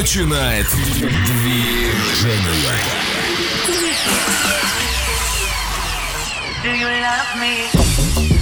начинает движение. Do you love me?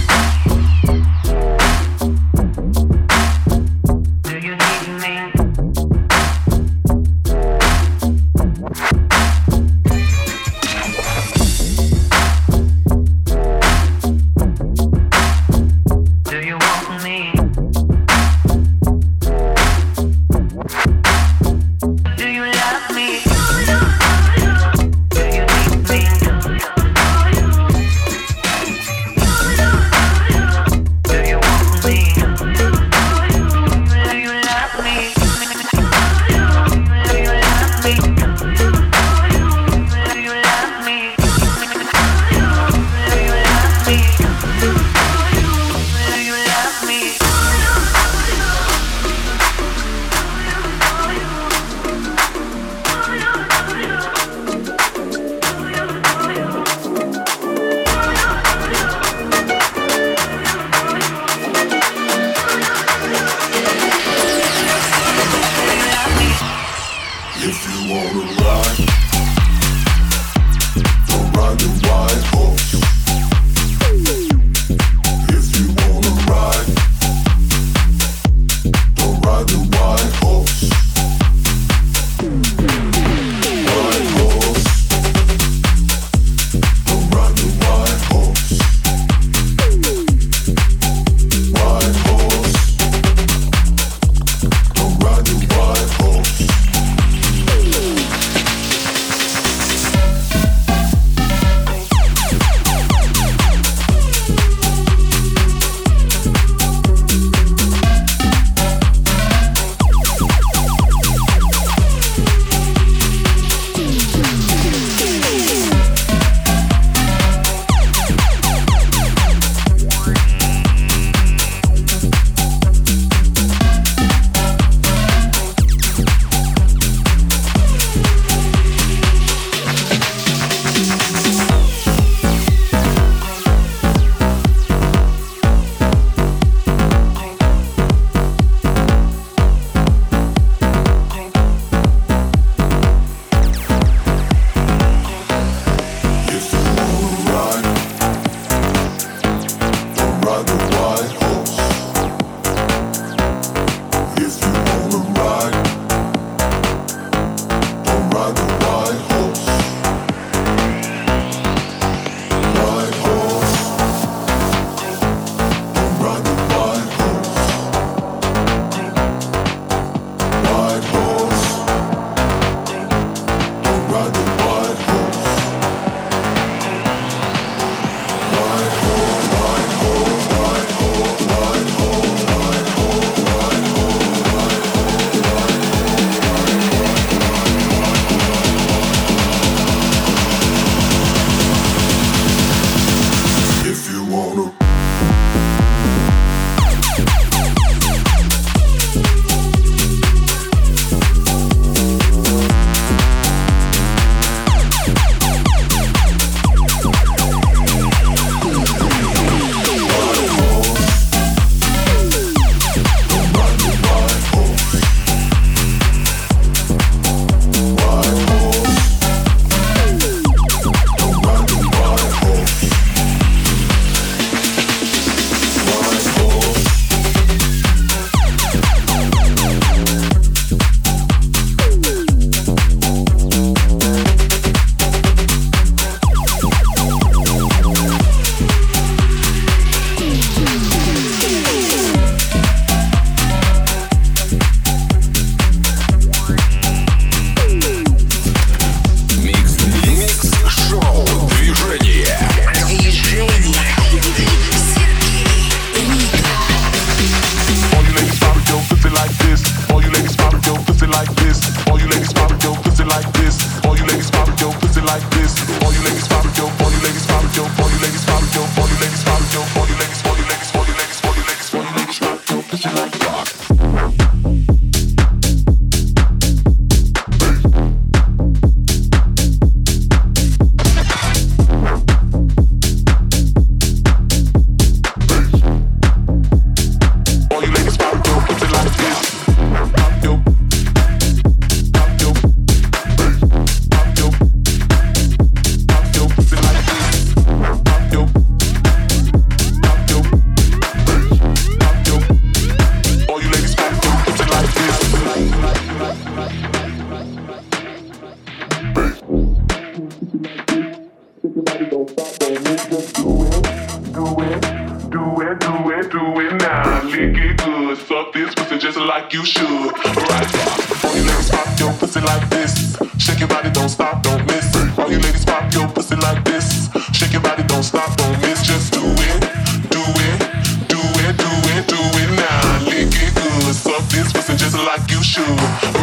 Like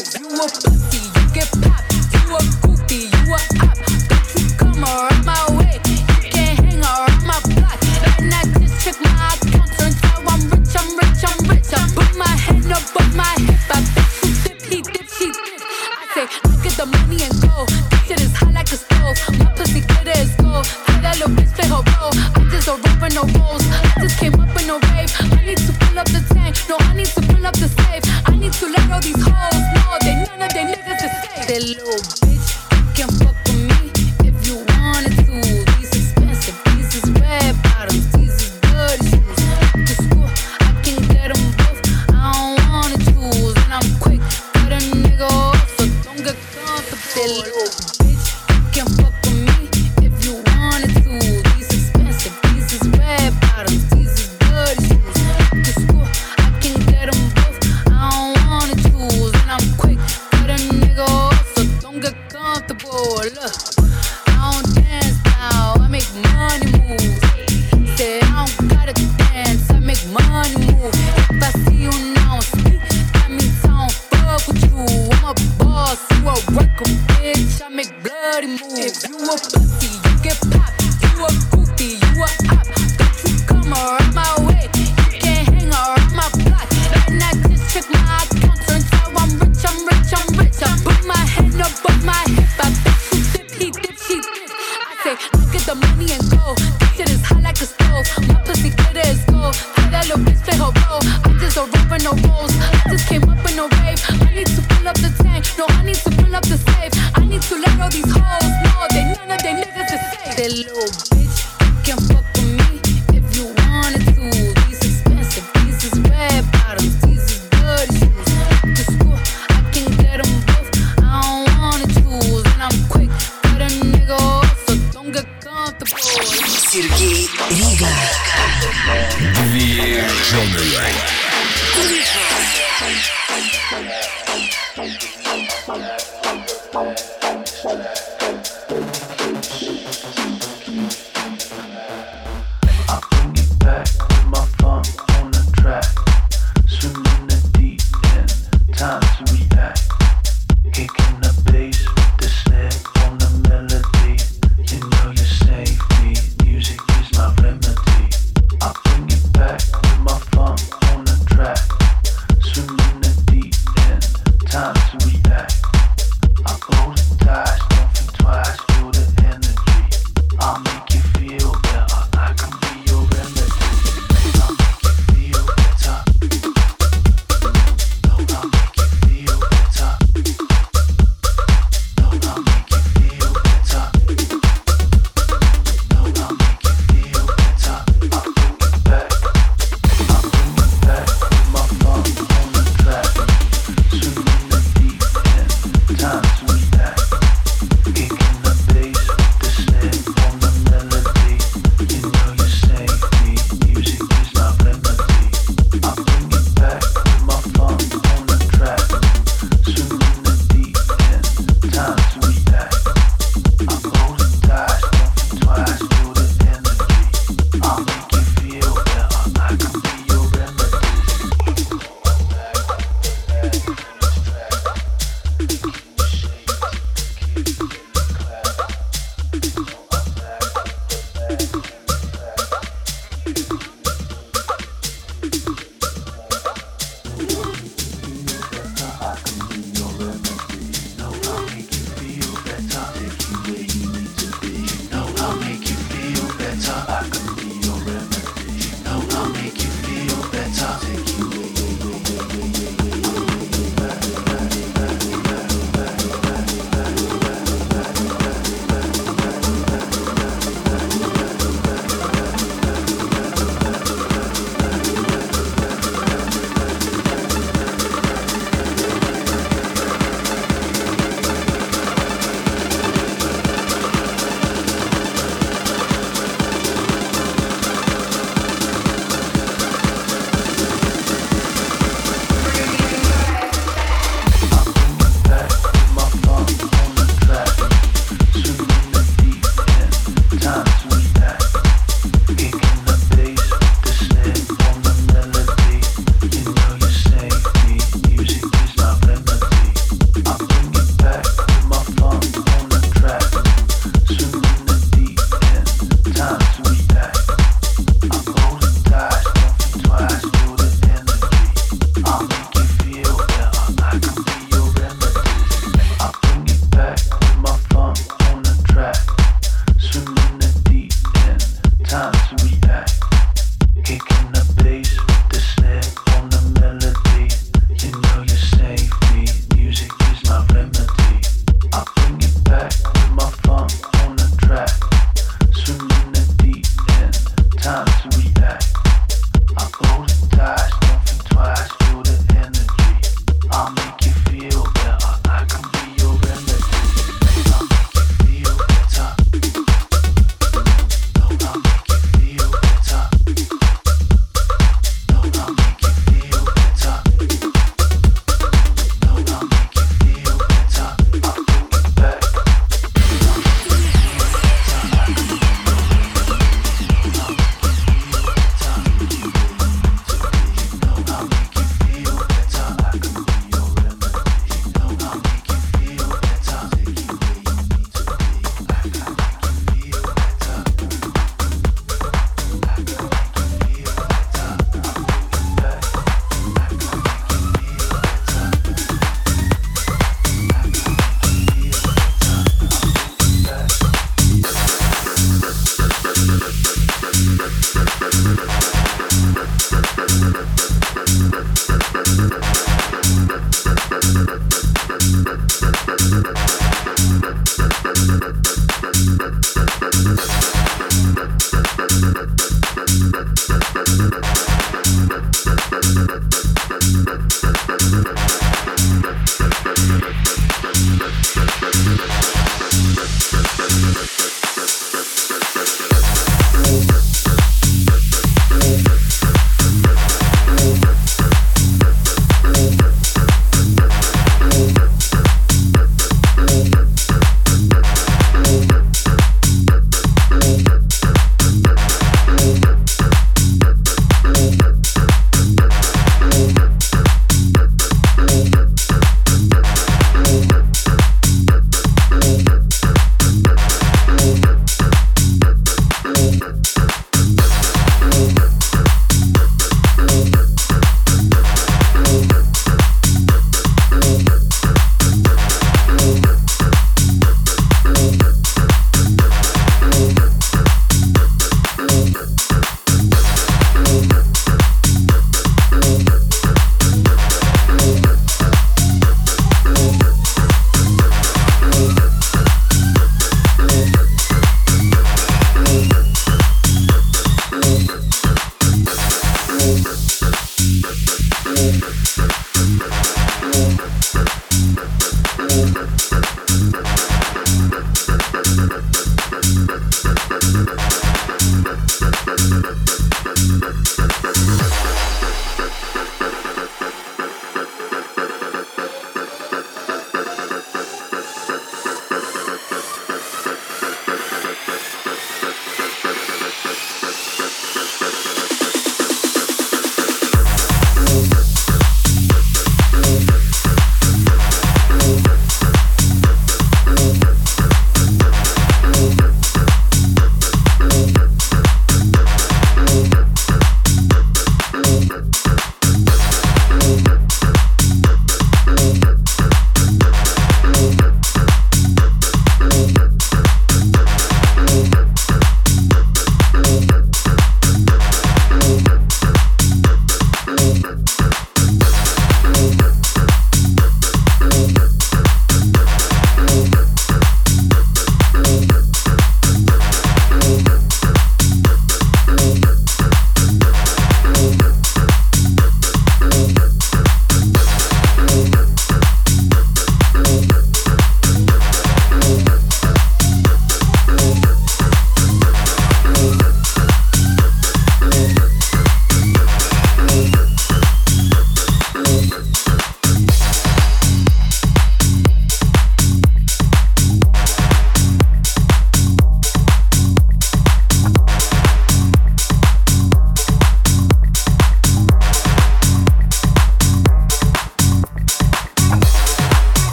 You a pussy, you get popped. You a goofy, you a op. Don't you come around my way. You can't hang around my block. Just my I'm rich, I'm rich, I'm rich. I put my hand on my hip. I bet you dip, he dip, she. I say, look get the money and go. This shit is hot like a stove. My pussy glitter is gold. Tell that little bitch play her role. I just a rapper, no rules. little bitch.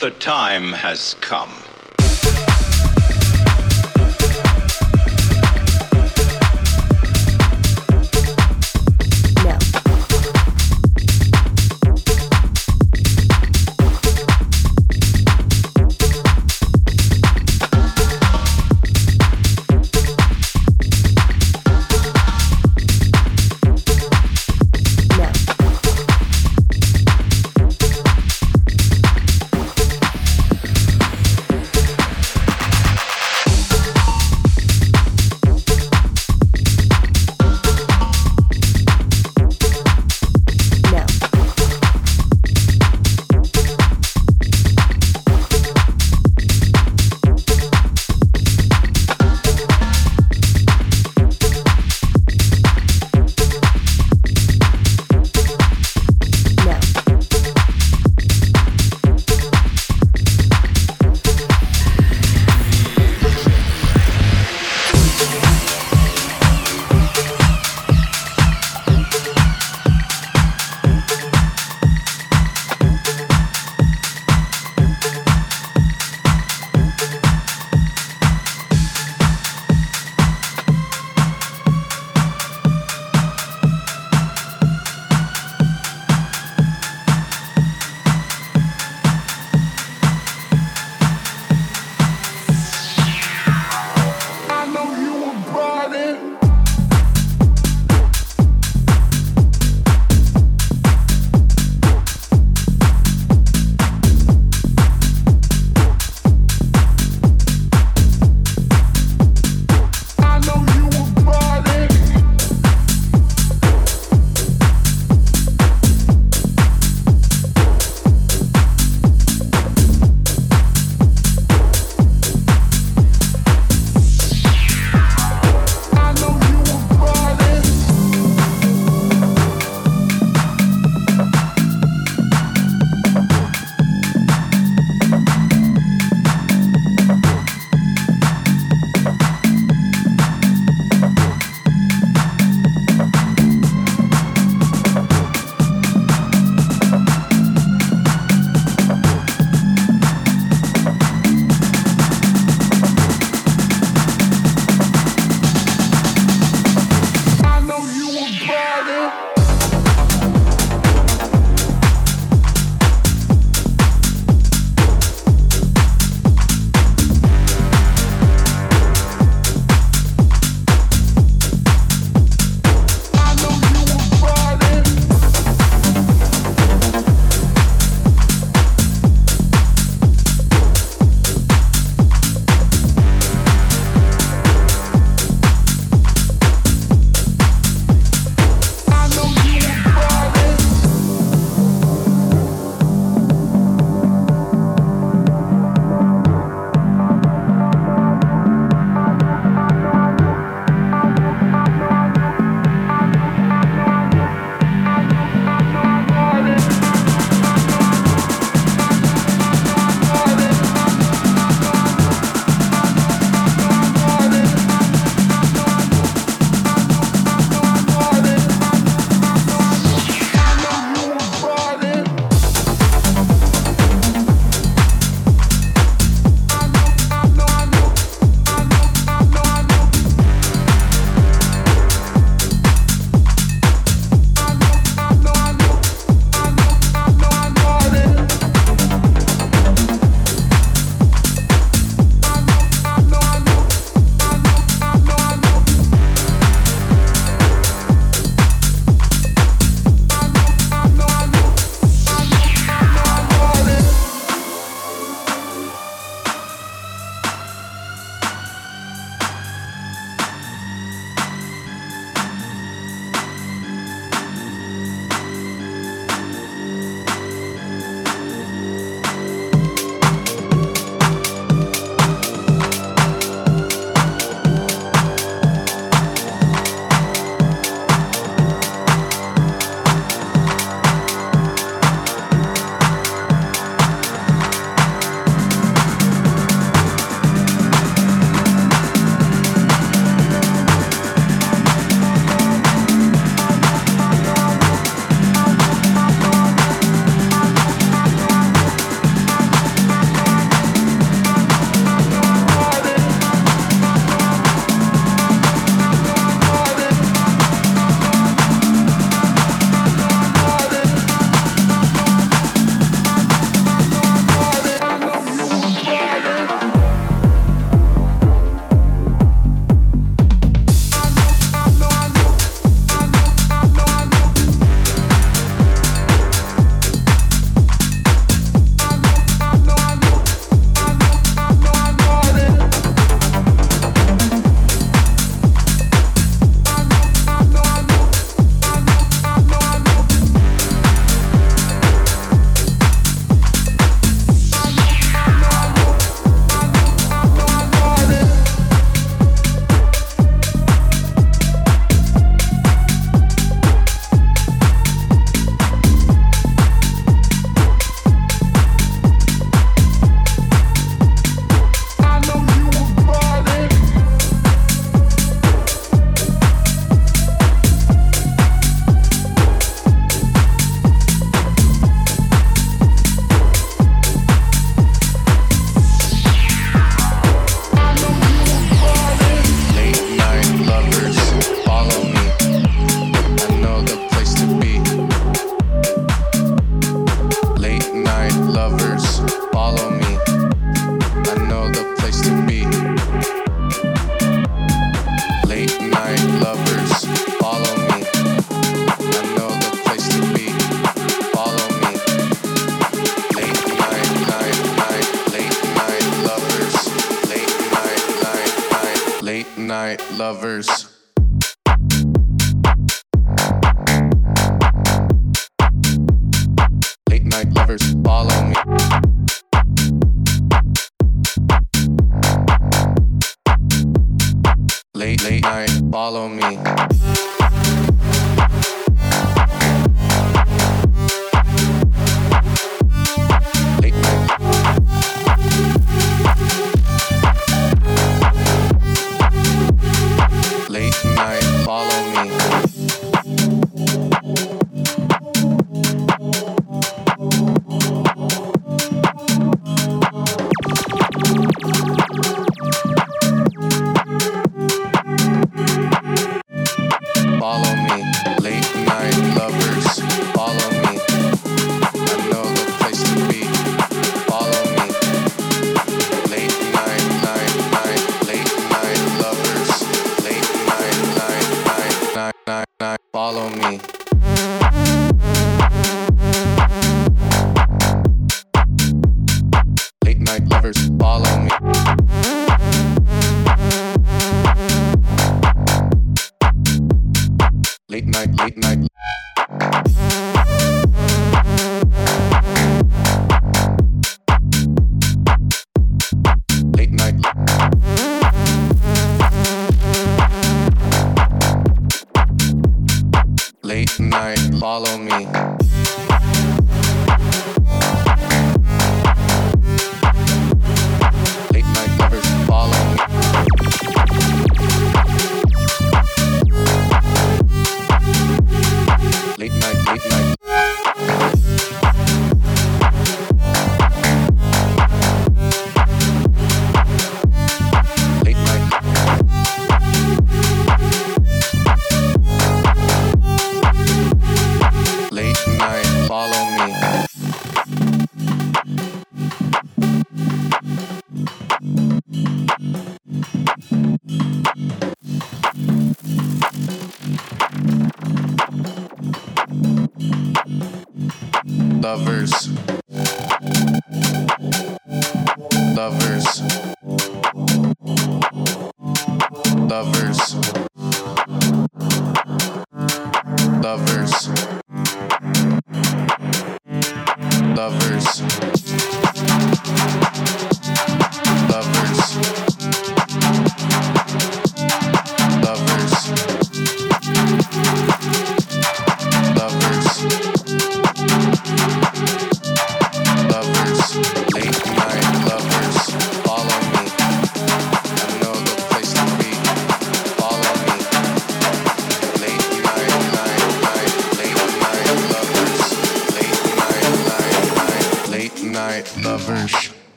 The time has come.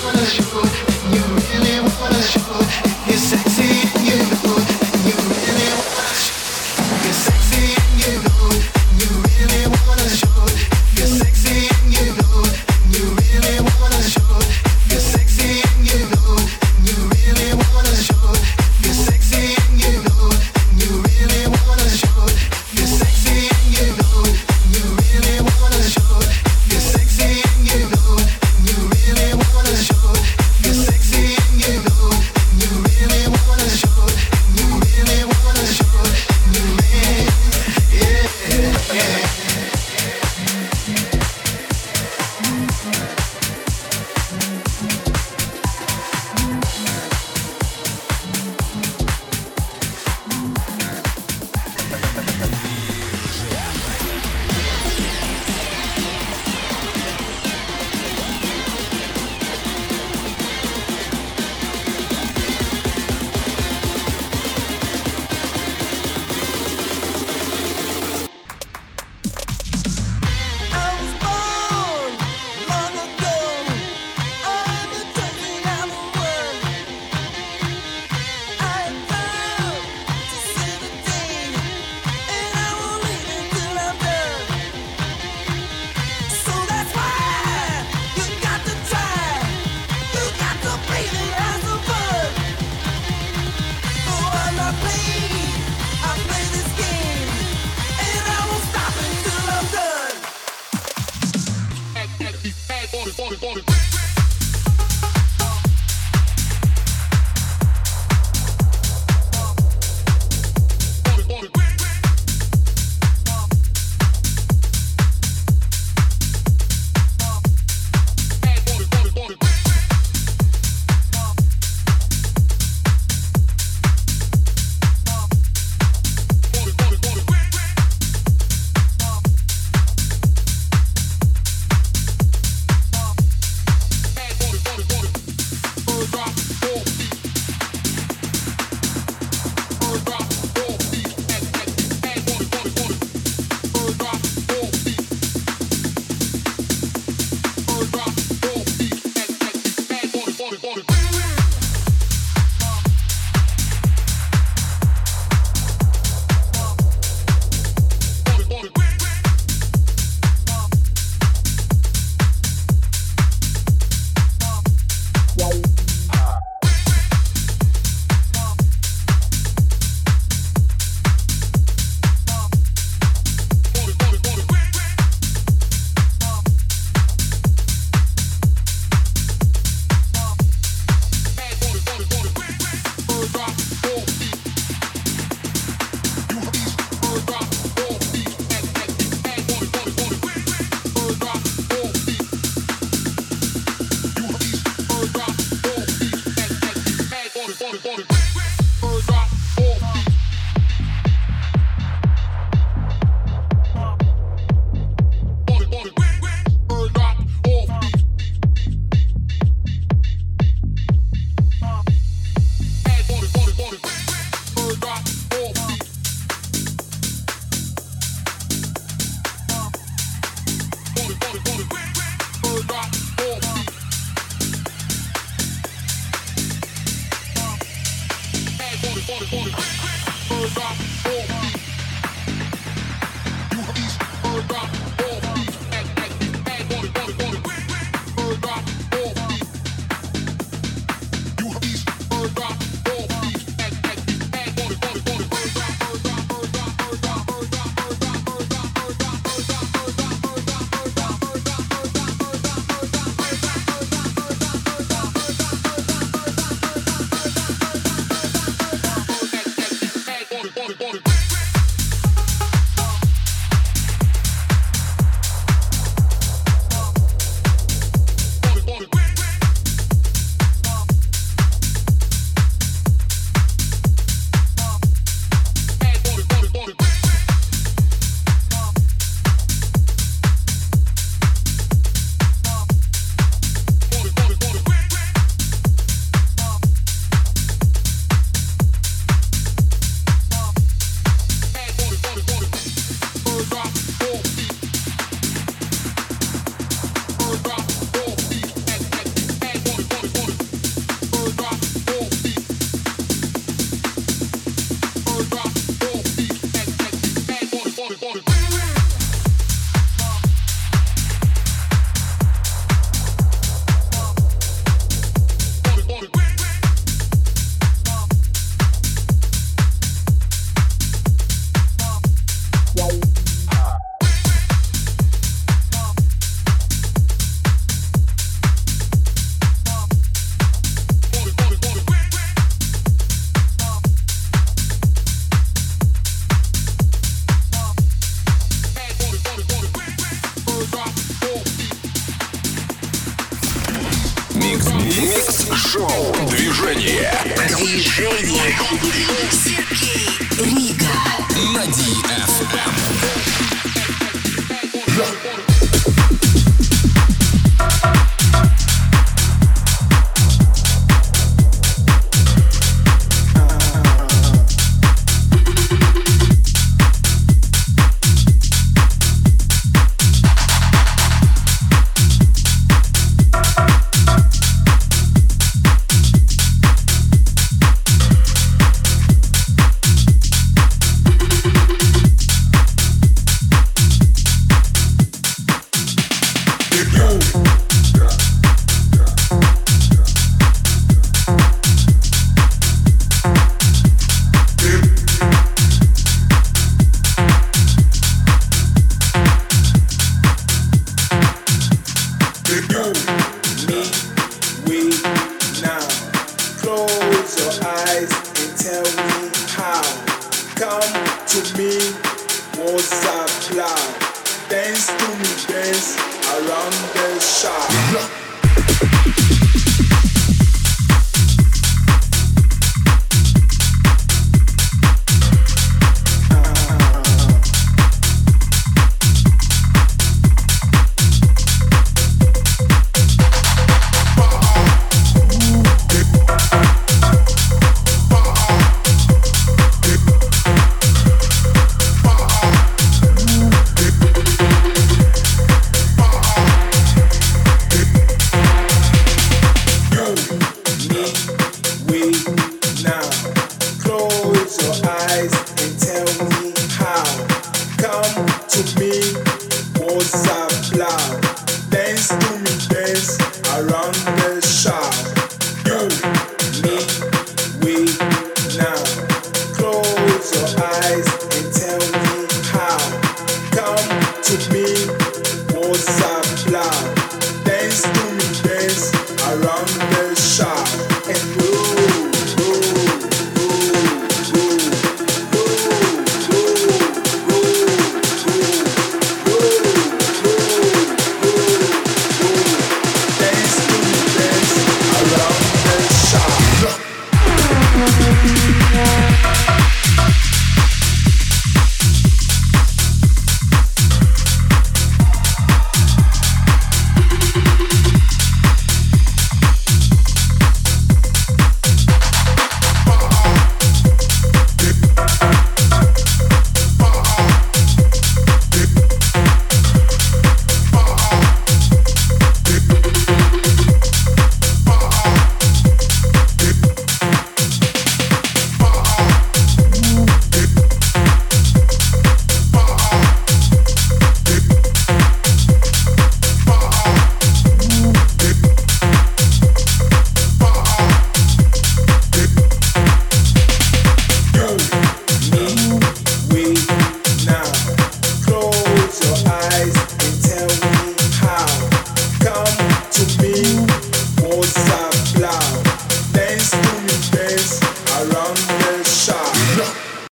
Drop